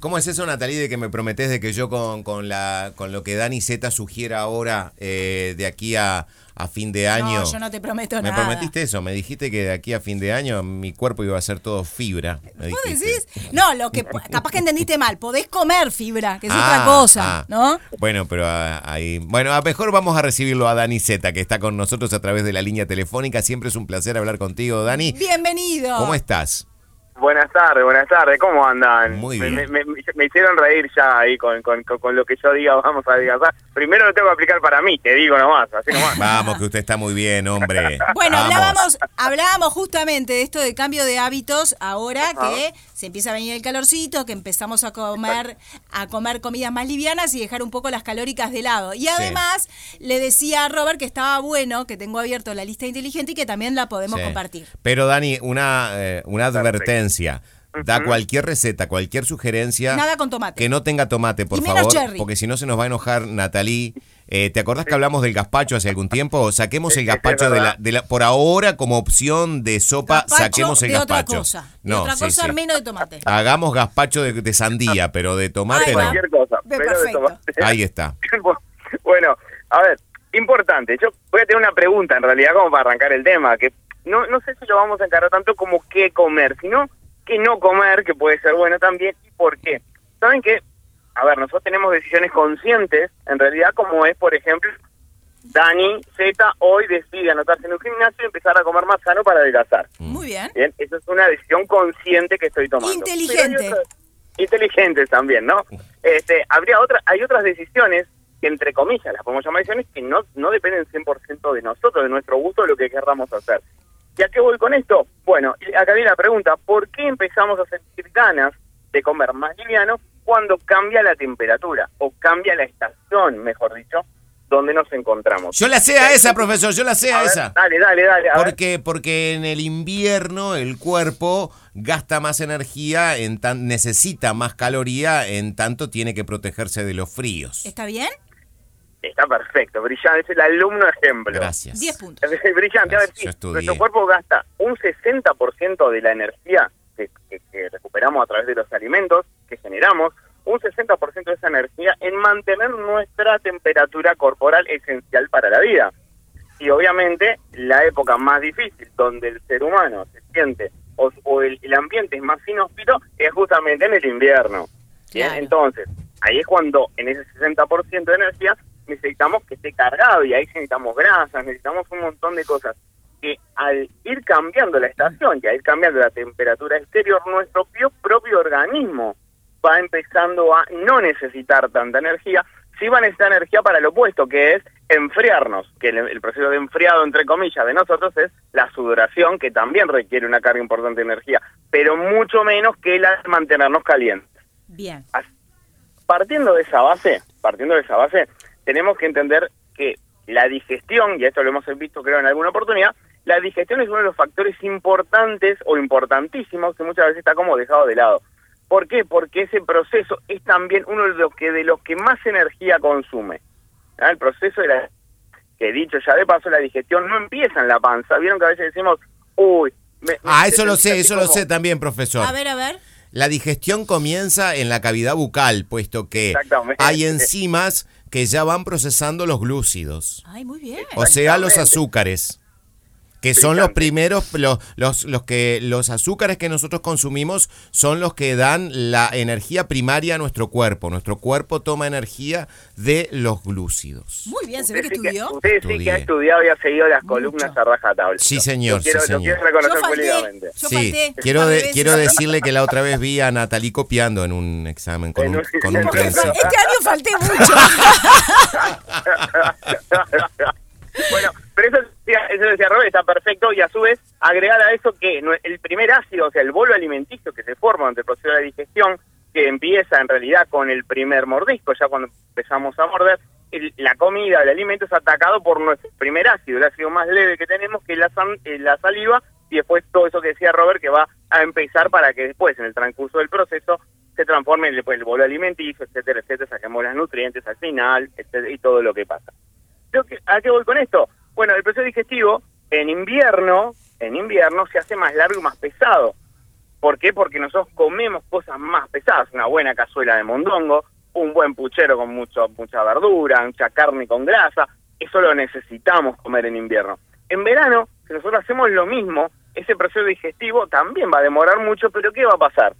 ¿Cómo es eso, Natalie, de que me prometés de que yo con, con, la, con lo que Dani Z sugiera ahora eh, de aquí a, a fin de año? No, yo no te prometo me nada. prometiste eso, me dijiste que de aquí a fin de año mi cuerpo iba a ser todo fibra. me ¿Vos decís? No, lo que capaz que entendiste mal. Podés comer fibra, que es Ah, otra cosa, ah. ¿no? Bueno, pero ah, ahí. Bueno, a mejor vamos a recibirlo a Dani Z, que está con nosotros a través de la línea telefónica. Siempre es un placer hablar contigo, Dani. Bienvenido. ¿Cómo estás? Buenas tardes, buenas tardes, ¿cómo andan? Muy bien. Me, me- me hicieron reír ya ahí con, con, con- con lo que yo diga, vamos a adelgazar. Primero lo tengo que aplicar para mí, te digo nomás, así nomás. Vamos, que usted está muy bien, hombre. Bueno, Vamos. hablábamos, hablábamos justamente de esto de cambio de hábitos ahora que se empieza a venir el calorcito, que empezamos a comer a comer comidas más livianas y dejar un poco las calóricas de lado. Y además le decía a Robert que estaba bueno, que tengo abierto la lista inteligente y que también la podemos Sí. compartir. Pero Dani, una, eh, una advertencia. Da cualquier receta, cualquier sugerencia. Nada con tomate. Que no tenga tomate, por Y menos favor. cherry. Porque si no se nos va a enojar Natalie. Eh, ¿Te acordás que hablamos del gazpacho hace algún tiempo? Saquemos el gazpacho de la, de la. Por ahora, como opción de sopa, Gazpacho saquemos el de otra gazpacho. cosa. De No, otra sí, cosa sí. menos de tomate. Hagamos gazpacho de, de sandía, pero de tomate Ahí no. Cualquier cosa, pero de perfecto. tomate. Ahí está. bueno, a ver, importante, yo voy a tener una pregunta en realidad como para arrancar el tema, que no, no sé si lo vamos a encarar tanto como qué comer, sino qué no comer, que puede ser bueno también, y por qué. ¿Saben qué? A ver, nosotros tenemos decisiones conscientes, en realidad, como es, por ejemplo, Dani Z hoy decide anotarse en un gimnasio y empezar a comer más sano para adelgazar. Muy bien. Bien, eso es una decisión consciente que estoy tomando. Inteligente. Otras- inteligentes también, ¿no? Este, habría otra, hay otras decisiones que entre comillas las podemos llamar decisiones que no, no dependen 100% de nosotros, de nuestro gusto, de lo que querramos hacer. ¿Y a qué voy con esto? Bueno, y acá viene la pregunta, ¿por qué empezamos a sentir ganas de comer más liviano cuando cambia la temperatura o cambia la estación, mejor dicho, donde nos encontramos? Yo la sé a esa, profesor, yo la sé a, A ver, esa. Dale, dale, dale. a ver. Porque, porque en el invierno el cuerpo gasta más energía, en tan, necesita más caloría, en tanto tiene que protegerse de los fríos. ¿Está bien? Está perfecto, brillante, es el alumno ejemplo. Gracias. 10 puntos. brillante, a ver, Gracias, sí, nuestro cuerpo gasta un 60% de la energía que, que- que recuperamos a través de los alimentos que generamos, un 60% de esa energía en mantener nuestra temperatura corporal esencial para la vida. Y obviamente la época más difícil donde el ser humano se siente o, o el, el ambiente es más inhóspito es justamente en el invierno. Claro. Entonces, ahí es cuando en ese 60% de energía necesitamos que esté cargado y ahí necesitamos grasas, necesitamos un montón de cosas que al ir cambiando la estación y al ir cambiando la temperatura exterior, nuestro propio, organismo va empezando a no necesitar tanta energía, sí va a necesitar energía para lo opuesto, que es enfriarnos, que el, el proceso de enfriado, entre comillas, de nosotros es la sudoración, que también requiere una carga importante de energía, pero mucho menos que la de mantenernos calientes. Bien. Partiendo de esa base, partiendo de esa base, tenemos que entender que la digestión, y esto lo hemos visto creo en alguna oportunidad, la digestión es uno de los factores importantes o importantísimos que muchas veces está como dejado de lado. ¿Por qué? Porque ese proceso es también uno de los que de los que más energía consume. ¿Ah? El proceso de la que dicho ya de paso la digestión no empieza en la panza. Vieron que a veces decimos, uy, me- me- Ah, eso lo sé, eso lo sé también, profesor. A ver, a ver. La digestión comienza en la cavidad bucal, puesto que hay enzimas que ya van procesando los glúcidos, Ay, muy bien. o sea, los azúcares, que son los primeros, los, los, los que los azúcares que nosotros consumimos son los que dan la energía primaria a nuestro cuerpo. Nuestro cuerpo toma energía de los glúcidos. Muy bien, se ve que estudió. usted sí que ha estudiado y ha seguido las columnas Mucho. a rajatabla. Sí, señor, Lo quiero, sí, lo señor. quiero reconocer Yo falté. Yo sí, falté quiero, de quiero decirle que la otra vez vi a Natalie copiando en un examen con En un, un- con un Este. Este año falté mucho. bueno, pero eso, eso decía Robert, está perfecto y a su vez agregar a eso que el primer ácido, o sea, el bolo alimenticio que se forma durante el proceso de digestión, que empieza en realidad con el primer mordisco, ya cuando empezamos a morder, el- la comida, el alimento es atacado por nuestro primer ácido, el ácido más leve que tenemos, que es la, eh, la saliva, y después todo eso que decía Robert, que va a empezar para que después, en el transcurso del proceso, se transforme en el, el bolo alimenticio, etcétera, etcétera, saquemos los nutrientes al final, etcétera, y todo lo que pasa. Yo ¿A qué voy con esto? Bueno, el proceso digestivo en invierno, en invierno se hace más largo y más pesado. ¿Por qué? Porque nosotros comemos cosas más pesadas, una buena cazuela de mondongo, un buen puchero con mucho, mucha verdura, mucha carne con grasa, eso lo necesitamos comer en invierno. En verano, si nosotros hacemos lo mismo, ese proceso digestivo también va a demorar mucho, pero ¿qué va a pasar?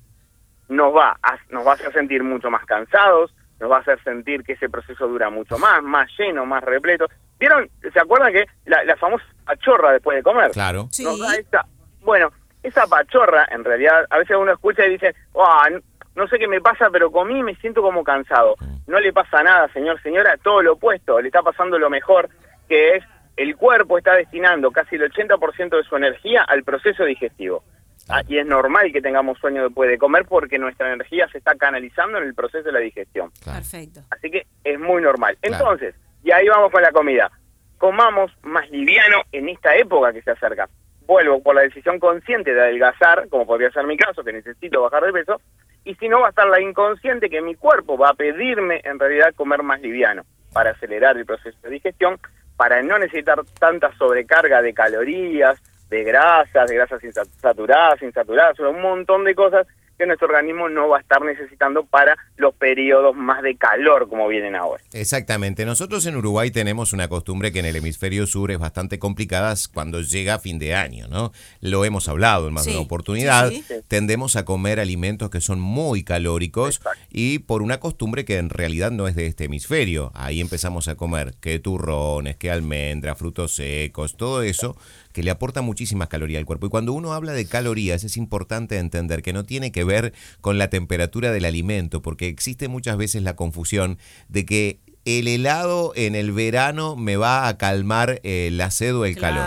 Nos va a, nos va a hacer sentir mucho más cansados, nos va a hacer sentir que ese proceso dura mucho más, más lleno, más repleto. ¿Vieron? ¿Se acuerdan que la, la famosa pachorra después de comer? Claro. Sí. Nos da esta- bueno, esa pachorra, en realidad, a veces uno escucha y dice, "Ah, n- no sé qué me pasa, pero comí y me siento como cansado. No le pasa nada, señor, señora, todo lo opuesto, le está pasando lo mejor, que es el cuerpo está destinando casi el 80% de su energía al proceso digestivo. Ah, y es normal que tengamos sueño después de comer porque nuestra energía se está canalizando en el proceso de la digestión. Claro. Perfecto. Así que es muy normal. Claro. Entonces, y ahí vamos con la comida. Comamos más liviano en esta época que se acerca. Vuelvo por la decisión consciente de adelgazar, como podría ser mi caso, que necesito bajar de peso, y si no va a estar la inconsciente que mi cuerpo va a pedirme en realidad comer más liviano para acelerar el proceso de digestión, para no necesitar tanta sobrecarga de calorías, de grasas, de grasas insat- saturadas, insaturadas, un montón de cosas que nuestro organismo no va a estar necesitando para los periodos más de calor como vienen ahora. Exactamente. Nosotros en Uruguay tenemos una costumbre que en el hemisferio sur es bastante complicada cuando llega fin de año, ¿no? Lo hemos hablado en más de Sí, una oportunidad. sí, sí. Tendemos a comer alimentos que son muy calóricos Exacto. y por una costumbre que en realidad no es de este hemisferio. Ahí empezamos a comer que turrones, que almendras, frutos secos, todo eso que le aporta muchísimas calorías al cuerpo. Y cuando uno habla de calorías es importante entender que no tiene que ver con la temperatura del alimento, porque existe muchas veces la confusión de que el helado en el verano me va a calmar eh, la sed o el calor.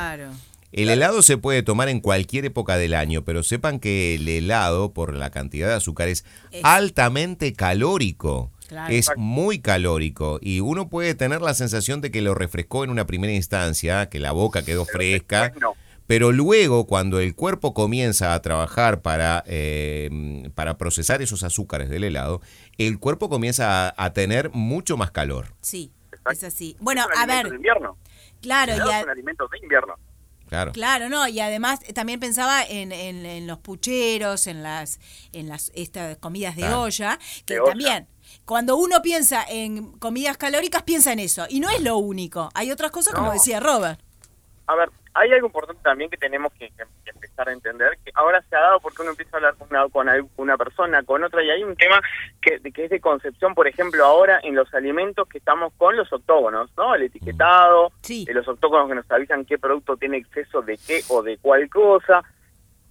El helado se puede tomar en cualquier época del año, pero sepan que el helado, por la cantidad de azúcar, es Es- altamente calórico. Claro. Es muy calórico y uno puede tener la sensación de que lo refrescó en una primera instancia, que la boca quedó fresca, no. Pero luego cuando el cuerpo comienza a trabajar para, eh, para procesar esos azúcares del helado, el cuerpo comienza a, a tener mucho más calor. Sí, es así. Bueno, Es un a ver, de invierno. claro, El y helado a- es un alimento de invierno. Claro. Claro, no, y además eh, también pensaba en, en- en los pucheros, en las, en las estas comidas de Claro. olla, que De olla. también cuando uno piensa en comidas calóricas piensa en eso y no es lo único. Hay otras cosas como decía Robert. A ver, hay algo importante también que tenemos que, que- que empezar a entender, que ahora se ha dado porque uno empieza a hablar con una, con una persona, con otra, y hay un tema que, es de concepción, por ejemplo, ahora en los alimentos que estamos con los octógonos, ¿no? El etiquetado, Sí. de los octógonos que nos avisan qué producto tiene exceso de qué o de cuál cosa.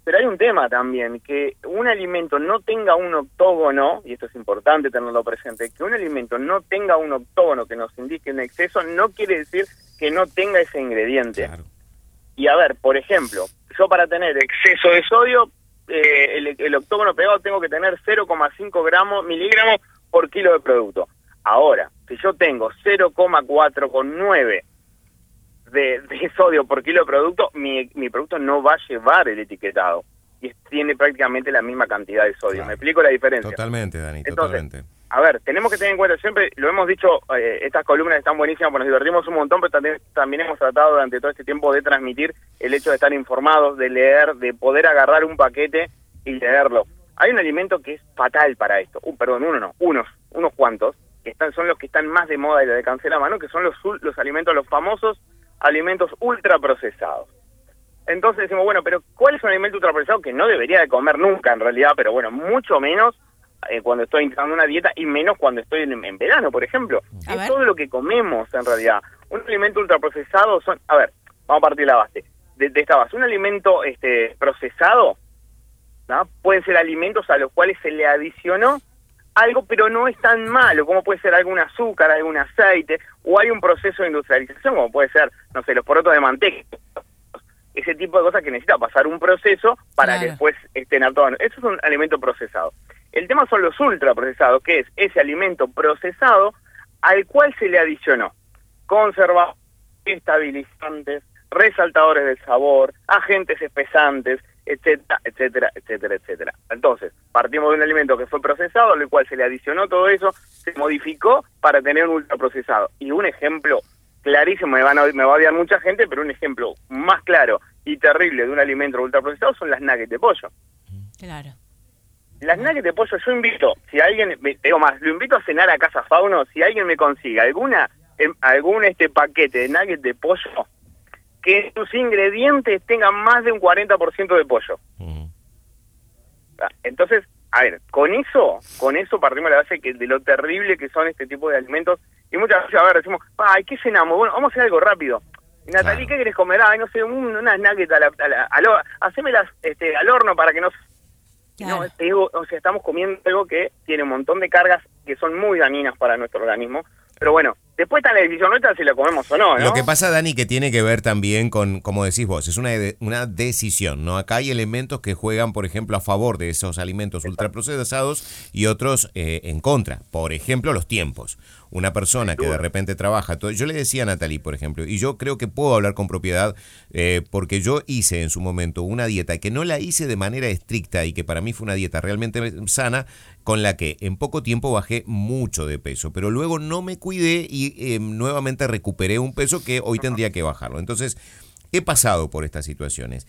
Pero hay un tema también, que un alimento no tenga un octógono, y esto es importante tenerlo presente, que un alimento no tenga un octógono que nos indique un exceso, no quiere decir que no tenga ese ingrediente. Claro. Y a ver, por ejemplo, yo para tener exceso de sodio, eh, el, el octógono pegado tengo que tener 0,5 gramos, miligramos por kilo de producto. Ahora, si yo tengo 0,4 con 9 de, de sodio por kilo de producto, mi, mi producto no va a llevar el etiquetado. Y tiene prácticamente la misma cantidad de sodio. Claro. ¿Me explico la diferencia? Totalmente, Dani, Entonces, totalmente. A ver, tenemos que tener en cuenta siempre, lo hemos dicho, eh, estas columnas están buenísimas, porque nos divertimos un montón, pero también, también hemos tratado durante todo este tiempo de transmitir el hecho de estar informados, de leer, de poder agarrar un paquete y leerlo. Hay un alimento que es fatal para esto, uh, perdón, uno no, unos, unos cuantos, que están, son los que están más de moda y le alcancé la mano, que son los, los alimentos, los famosos alimentos ultraprocesados. Entonces decimos, bueno, pero ¿cuál es un alimento ultraprocesado que no debería de comer nunca en realidad, pero bueno, mucho menos eh, cuando estoy intentando una dieta y menos cuando estoy en, en verano, por ejemplo? A es ver. todo lo que comemos en realidad. Un alimento ultraprocesado son, a ver, vamos a partir la base, de, de esta base. Un alimento este procesado ¿no? pueden ser alimentos a los cuales se le adicionó algo, pero no es tan malo, como puede ser algún azúcar, algún aceite, o hay un proceso de industrialización, como puede ser, no sé, los porotos de manteca, ese tipo de cosas que necesita pasar un proceso para Claro. que después estén a todo. Eso es un alimento procesado. El tema son los ultraprocesados, que es ese alimento procesado al cual se le adicionó conservadores, estabilizantes, resaltadores del sabor, agentes espesantes, etcétera, etcétera, etcétera, etcétera. Entonces, partimos de un alimento que fue procesado, al cual se le adicionó todo eso, se modificó para tener un ultraprocesado. Y un ejemplo clarísimo, me, van a, me va a odiar mucha gente, pero un ejemplo más claro y terrible de un alimento ultraprocesado son las nuggets de pollo. Claro. Las nuggets de pollo, yo invito, si alguien, digo más, lo invito a cenar a Casa Fauno, si alguien me consigue alguna, em, algún este paquete de nuggets de pollo, que sus ingredientes tengan más de un 40% de pollo. Ah, Entonces, a ver, con eso, con eso partimos la base que de lo terrible que son este tipo de alimentos. Y muchas veces, a ver, decimos, ay, ¿qué cenamos? Bueno, vamos a hacer algo rápido. Natalie, Claro. ¿qué querés comer? Ay, no sé, un- unas nuggets a la, a la- hacémelas este, al horno para que no... Claro. No, te digo, o sea, estamos comiendo algo que tiene un montón de cargas que son muy dañinas para nuestro organismo. Pero bueno, después está la decisión nuestra si lo comemos o no, ¿no? Lo que pasa, Dani, que tiene que ver también con, como decís vos, es una, una decisión, ¿no? Acá hay elementos que juegan, por ejemplo, a favor de esos alimentos ultraprocesados y otros eh, en contra. Por ejemplo, los tiempos. Una persona que de repente trabaja, todo, yo le decía a Natalie, por ejemplo, y yo creo que puedo hablar con propiedad eh, porque yo hice en su momento una dieta que no la hice de manera estricta y que para mí fue una dieta realmente sana, con la que en poco tiempo bajé mucho de peso, pero luego no me cuidé y eh, nuevamente recuperé un peso que hoy tendría que bajarlo. Entonces, he pasado por estas situaciones.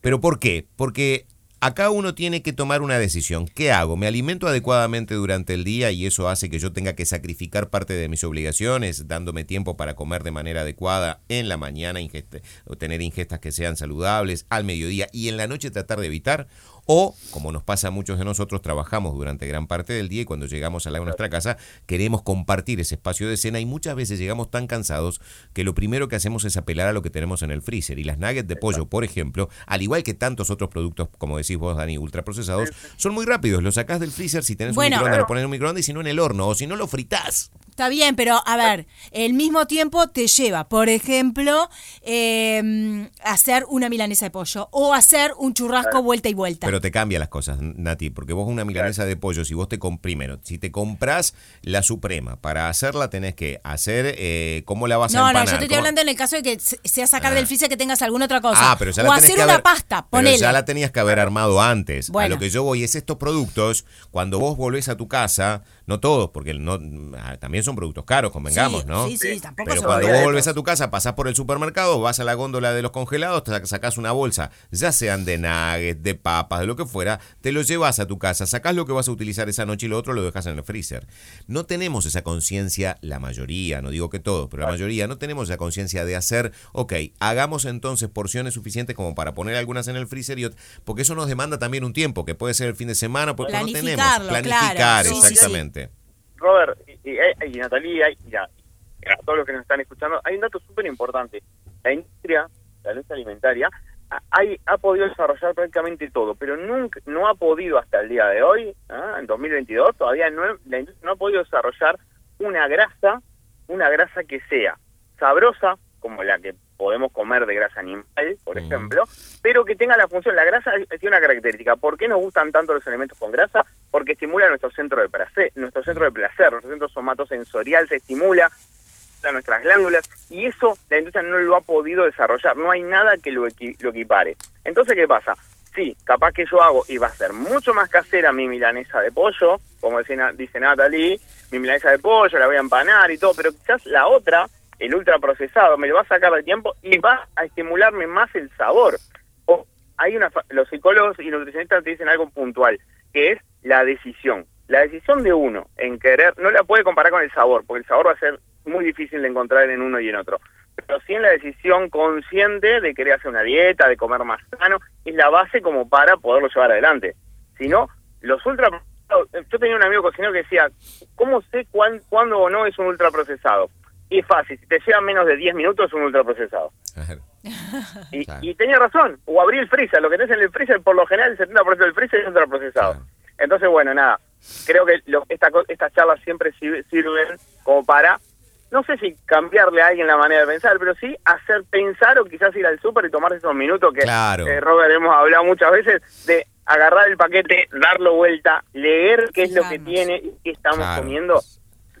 ¿Pero por qué? Porque acá uno tiene que tomar una decisión. ¿Qué hago? ¿Me alimento adecuadamente durante el día y eso hace que yo tenga que sacrificar parte de mis obligaciones, dándome tiempo para comer de manera adecuada en la mañana, ingeste- o tener ingestas que sean saludables, al mediodía y en la noche tratar de evitar? O, como nos pasa a muchos de nosotros, trabajamos durante gran parte del día y cuando llegamos a la, nuestra casa queremos compartir ese espacio de cena y muchas veces llegamos tan cansados que lo primero que hacemos es apelar a lo que tenemos en el freezer. Y las nuggets de pollo, por ejemplo, al igual que tantos otros productos, como decís vos, Dani, ultraprocesados, son muy rápidos. Los sacás del freezer si tenés Bueno. un microondas, lo pones en un microondas y si no en el horno, o si no lo fritás. Está bien, pero a ver, el mismo tiempo te lleva, por ejemplo, eh, hacer una milanesa de pollo o hacer un churrasco vuelta y vuelta. Pero te cambia las cosas, Nati, porque vos una milanesa de pollo, si vos te comp primero, si te compras la suprema, para hacerla tenés que hacer, eh, ¿cómo la vas a no, no, empanar? yo te estoy ¿Cómo- hablando en el caso de que se- sea sacar Ah. del freezer que tengas alguna otra cosa. Ah, pero ya o la tenés hacer que una haber- pasta, pero ponele. ya la tenías que haber armado antes. A Bueno. lo que yo voy es estos productos, cuando vos volvés a tu casa, no todos, porque no, ah, también son productos caros, convengamos, Sí, ¿no? sí, sí, tampoco Pero cuando vos volvés a tu casa, pasás por el supermercado, vas a la góndola de los congelados, te sac- sacás una bolsa, ya sean de nuggets, de papas, de lo que fuera, te lo llevas a tu casa, sacás lo que vas a utilizar esa noche y lo otro lo dejas en el freezer. No tenemos esa conciencia, la mayoría, no digo que todos, pero la mayoría, no tenemos esa conciencia de hacer, ok, hagamos entonces porciones suficientes como para poner algunas en el freezer, y porque eso nos demanda también un tiempo, que puede ser el fin de semana, porque no tenemos. Planificar, claro, exactamente. Robert y, y, y Natalia y, y a, todos los que nos están escuchando, hay un dato súper importante. La industria, la industria alimentaria, ha, hay- ha podido desarrollar prácticamente todo, pero nunca no ha podido hasta el día de hoy, ¿ah? en 2022, todavía no, la industria no ha podido desarrollar una grasa, una grasa que sea sabrosa, como la que podemos comer de grasa animal, por Ujú. ejemplo, pero que tenga la función. La grasa tiene una característica. ¿Por qué nos gustan tanto los alimentos con grasa? Porque estimula nuestro centro de placer, nuestro centro de placer, nuestro centro somatosensorial se estimula a nuestras glándulas y eso la industria no lo ha podido desarrollar. No hay nada que lo, equi- lo equipare. Entonces, ¿qué pasa? Sí, capaz que yo hago y va a ser mucho más casera mi milanesa de pollo, como dice, dice Natalie, mi milanesa de pollo la voy a empanar y todo, pero quizás la otra, el ultraprocesado, me lo va a sacar de tiempo y va a estimularme más el sabor. O hay una los psicólogos y nutricionistas te dicen algo puntual, que es la decisión. La decisión de uno en querer, no la puede comparar con el sabor, porque el sabor va a ser muy difícil de encontrar en uno y en otro. Pero sí en la decisión consciente de querer hacer una dieta, de comer más sano, es la base como para poderlo llevar adelante. Si no, los ultra yo tenía un amigo cocinero que decía, ¿cómo sé cuán- cuándo o no es un ultraprocesado? Y es fácil, si te lleva menos de 10 minutos es un ultraprocesado. Y, Claro. y tenía razón, o abrí el freezer, lo que tenés en el freezer, por lo general el 70% del freezer es ultraprocesado. Claro. Entonces, bueno, nada, creo que lo- esta, co- estas charlas siempre sir- sirven como para, no sé si cambiarle a alguien la manera de pensar, pero sí hacer pensar o quizás ir al súper y tomarse esos minutos que, Claro. eh, Robert, hemos hablado muchas veces de agarrar el paquete, darlo vuelta, leer qué es lo que tiene y qué estamos Claro. comiendo.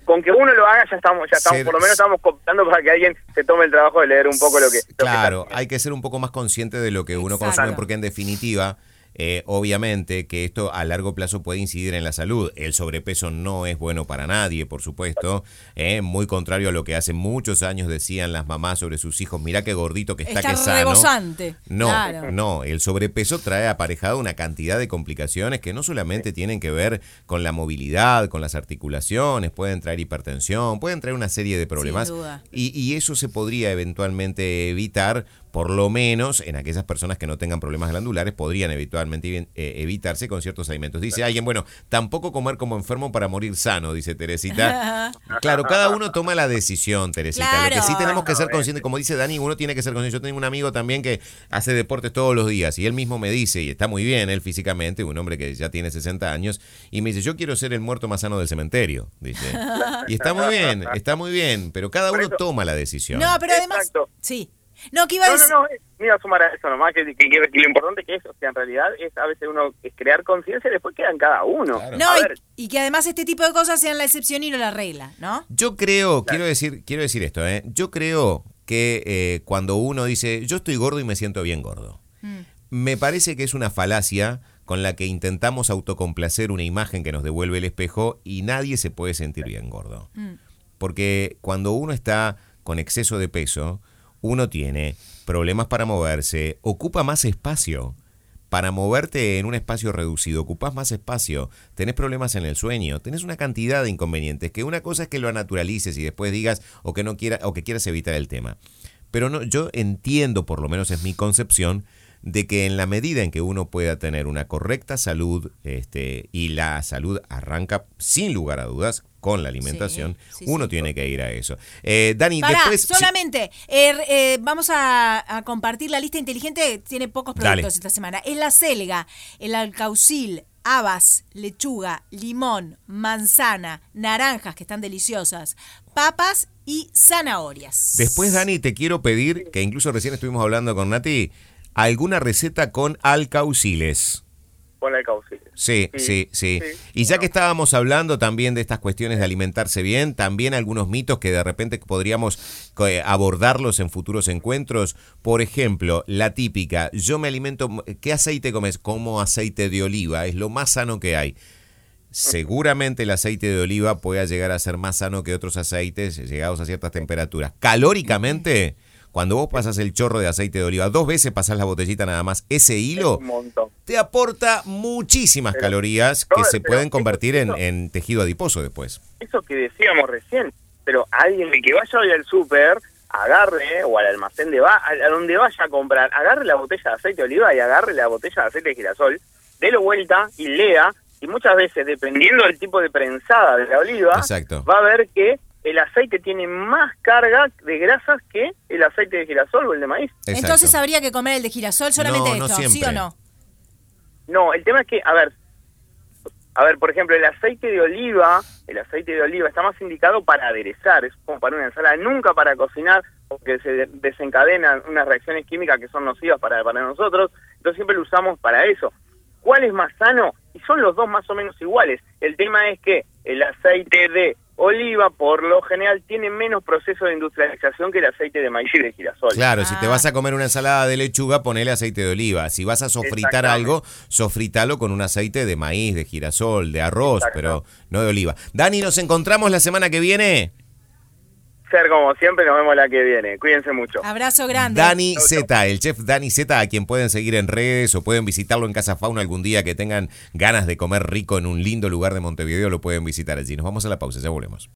Con que uno lo haga ya estamos, ya estamos, Ser- por lo menos estamos cooptando para que alguien se tome el trabajo de leer un poco lo que... lo Claro, hay que ser un poco más consciente de lo que uno Exacto. consume, porque en definitiva, eh, obviamente que esto a largo plazo puede incidir en la salud. El sobrepeso no es bueno para nadie, por supuesto. eh, muy contrario a lo que hace muchos años decían las mamás sobre sus hijos. Mirá qué gordito que está, Está que sano. rebosante. No, Claro. no. El sobrepeso trae aparejado una cantidad de complicaciones que no solamente tienen que ver con la movilidad, con las articulaciones, pueden traer hipertensión, pueden traer una serie de problemas. duda. Y, y eso se podría eventualmente evitar, por lo menos en aquellas personas que no tengan problemas glandulares, podrían eventualmente eh, evitarse con ciertos alimentos. Dice alguien, bueno, tampoco comer como enfermo para morir sano, dice Teresita. Claro, cada uno toma la decisión, Teresita. Lo que sí Claro. tenemos que ser conscientes, como dice Dani, uno tiene que ser consciente. Yo tengo un amigo también que hace deportes todos los días y él mismo me dice, y está muy bien él físicamente, un hombre que ya tiene 60 años, y me dice, yo quiero ser el muerto más sano del cementerio, dice. Y está muy bien, está muy bien, pero cada uno toma la decisión. No, pero además. Exacto. Sí. No, que iba a No, no, decir. no, eh, me iba a sumar a eso nomás, que, que- que- que lo importante que es, o sea, en realidad es a veces uno es crear conciencia y después queda en cada uno. Claro. No, a y- ver, y, que además este tipo de cosas sean la excepción y no la regla, ¿no? Yo creo, quiero decir, quiero decir esto, ¿eh? Yo creo que eh, cuando uno dice, yo estoy gordo y me siento bien gordo, Mm. me parece que es una falacia con la que intentamos autocomplacer una imagen que nos devuelve el espejo y nadie se puede sentir bien gordo. Mm. Porque cuando uno está con exceso de peso, uno tiene problemas para moverse, ocupa más espacio. Para moverte en un espacio reducido, ocupas más espacio, tenés problemas en el sueño, tenés una cantidad de inconvenientes, que una cosa es que lo naturalices y después digas o que no quiera, o que quieras evitar el tema. Pero no, yo entiendo, por lo menos es mi concepción, de que en la medida en que uno pueda tener una correcta salud, este, y la salud arranca sin lugar a dudas con la alimentación, sí, uno sí. tiene que ir a eso. Eh, Dani, Pará, después... solamente, eh, eh, vamos a, a compartir la lista inteligente, tiene pocos productos Dale. esta semana. Es la selga, el alcaucil, habas, lechuga, limón, manzana, naranjas, que están deliciosas, papas y zanahorias. Después, Dani, te quiero pedir, que incluso recién estuvimos hablando con Nati, alguna receta con alcauciles. Ponle. Sí, sí, sí. Sí, Y ya que estábamos hablando también de estas cuestiones de alimentarse bien, también algunos mitos que de repente podríamos eh, abordarlos en futuros encuentros. Por ejemplo, la típica, yo me alimento, ¿qué aceite comes? Como aceite de oliva, es lo más sano que hay. Seguramente el aceite de oliva pueda llegar a ser más sano que otros aceites llegados a ciertas temperaturas. Calóricamente, cuando vos pasas el chorro de aceite de oliva, dos veces pasás la botellita nada más, ese hilo te aporta muchísimas Pero, calorías que se pueden convertir en, en tejido adiposo después. Eso que decíamos recién, pero alguien que vaya hoy al súper, agarre, o al almacén de va, a, a donde vaya a comprar, agarre la botella de aceite de oliva y agarre la botella de aceite de girasol, délo vuelta y lea, y muchas veces, dependiendo del tipo de prensada de la oliva, Exacto. va a ver que el aceite tiene más carga de grasas que el aceite de girasol o el de maíz. Exacto. Entonces habría que comer el de girasol solamente No, no esto, ¿sí o no? No, el tema es que, a ver, a ver, por ejemplo, el aceite de oliva, el aceite de oliva está más indicado para aderezar, es como para una ensalada, nunca para cocinar, porque se de- desencadenan unas reacciones químicas que son nocivas para, para nosotros, entonces siempre lo usamos para eso. ¿Cuál es más sano? Y son los dos más o menos iguales. El tema es que el aceite de oliva, por lo general, tiene menos proceso de industrialización que el aceite de maíz y de girasol. Claro, si te Ah. vas a comer una ensalada de lechuga, ponele aceite de oliva. Si vas a sofritar algo, sofritalo con un aceite de maíz, de girasol, de arroz, pero no de oliva. Dani, nos encontramos la semana que viene. Ser como siempre, nos vemos la que viene. Cuídense mucho. Abrazo grande. Dani Z, el chef Dani Z, a quien pueden seguir en redes o pueden visitarlo en Casa Fauna algún día que tengan ganas de comer rico en un lindo lugar de Montevideo, lo pueden visitar allí. Nos vamos a la pausa, ya volvemos.